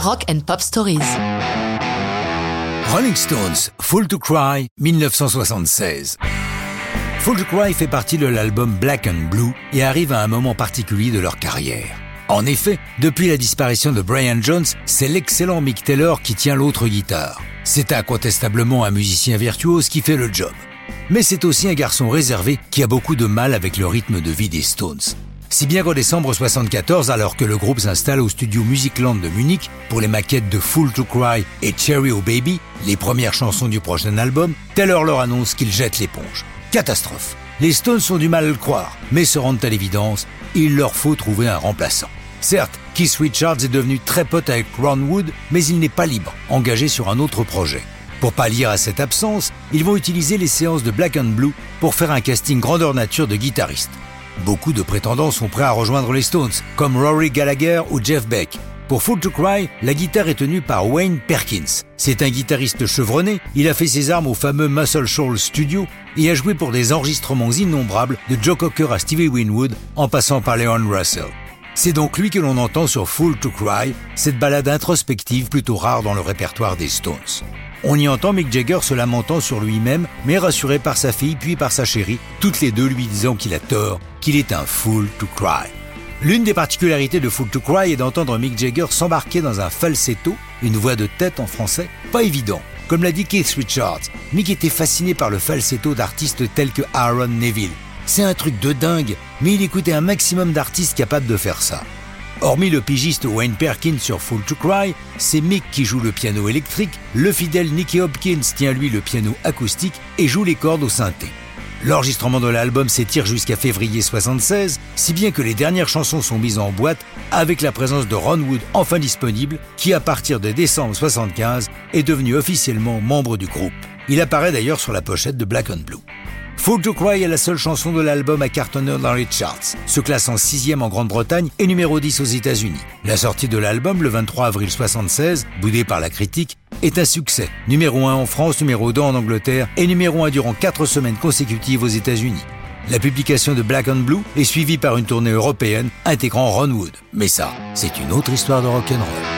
Rock and Pop Stories. Rolling Stones, Full to Cry, 1976. Full to Cry fait partie de l'album Black and Blue et arrive à un moment particulier de leur carrière. En effet, depuis la disparition de Brian Jones, c'est l'excellent Mick Taylor qui tient l'autre guitare. C'est incontestablement un musicien virtuose qui fait le job. Mais c'est aussi un garçon réservé qui a beaucoup de mal avec le rythme de vie des Stones. Si bien qu'en décembre 74, alors que le groupe s'installe au studio Musicland de Munich pour les maquettes de Full to Cry et Cherry O Baby, les premières chansons du prochain album, Taylor leur annonce qu'il jette l'éponge. Catastrophe. Les Stones ont du mal à le croire, mais se rendent à l'évidence, il leur faut trouver un remplaçant. Certes, Keith Richards est devenu très pote avec Ron Wood, mais il n'est pas libre, engagé sur un autre projet. Pour pallier à cette absence, ils vont utiliser les séances de Black and Blue pour faire un casting grandeur nature de guitaristes. Beaucoup de prétendants sont prêts à rejoindre les Stones, comme Rory Gallagher ou Jeff Beck. Pour Full to Cry, la guitare est tenue par Wayne Perkins. C'est un guitariste chevronné, il a fait ses armes au fameux Muscle Shoals Studio et a joué pour des enregistrements innombrables de Joe Cocker à Stevie Winwood en passant par Leon Russell. C'est donc lui que l'on entend sur Full to Cry, cette balade introspective plutôt rare dans le répertoire des Stones. On y entend Mick Jagger se lamentant sur lui-même, mais rassuré par sa fille puis par sa chérie, toutes les deux lui disant qu'il a tort, qu'il est un fool to cry. L'une des particularités de Fool to Cry est d'entendre Mick Jagger s'embarquer dans un falsetto, une voix de tête en français, pas évident. Comme l'a dit Keith Richards, Mick était fasciné par le falsetto d'artistes tels que Aaron Neville. C'est un truc de dingue, mais il écoutait un maximum d'artistes capables de faire ça. Hormis le pigiste Wayne Perkins sur Full to Cry, c'est Mick qui joue le piano électrique, le fidèle Nicky Hopkins tient lui le piano acoustique et joue les cordes au synthé. L'enregistrement de l'album s'étire jusqu'à février 76, si bien que les dernières chansons sont mises en boîte avec la présence de Ron Wood enfin disponible, qui à partir de décembre 75 est devenu officiellement membre du groupe. Il apparaît d'ailleurs sur la pochette de Black and Blue. Full to Cry est la seule chanson de l'album à cartonner dans les charts, se classant sixième en Grande-Bretagne et numéro 10 aux États-Unis. La sortie de l'album le 23 avril 76, boudée par la critique, est un succès. Numéro 1 en France, numéro 2 en Angleterre et numéro 1 durant 4 semaines consécutives aux États-Unis. La publication de Black and Blue est suivie par une tournée européenne intégrant Ron Wood. Mais ça, c'est une autre histoire de rock'n'roll.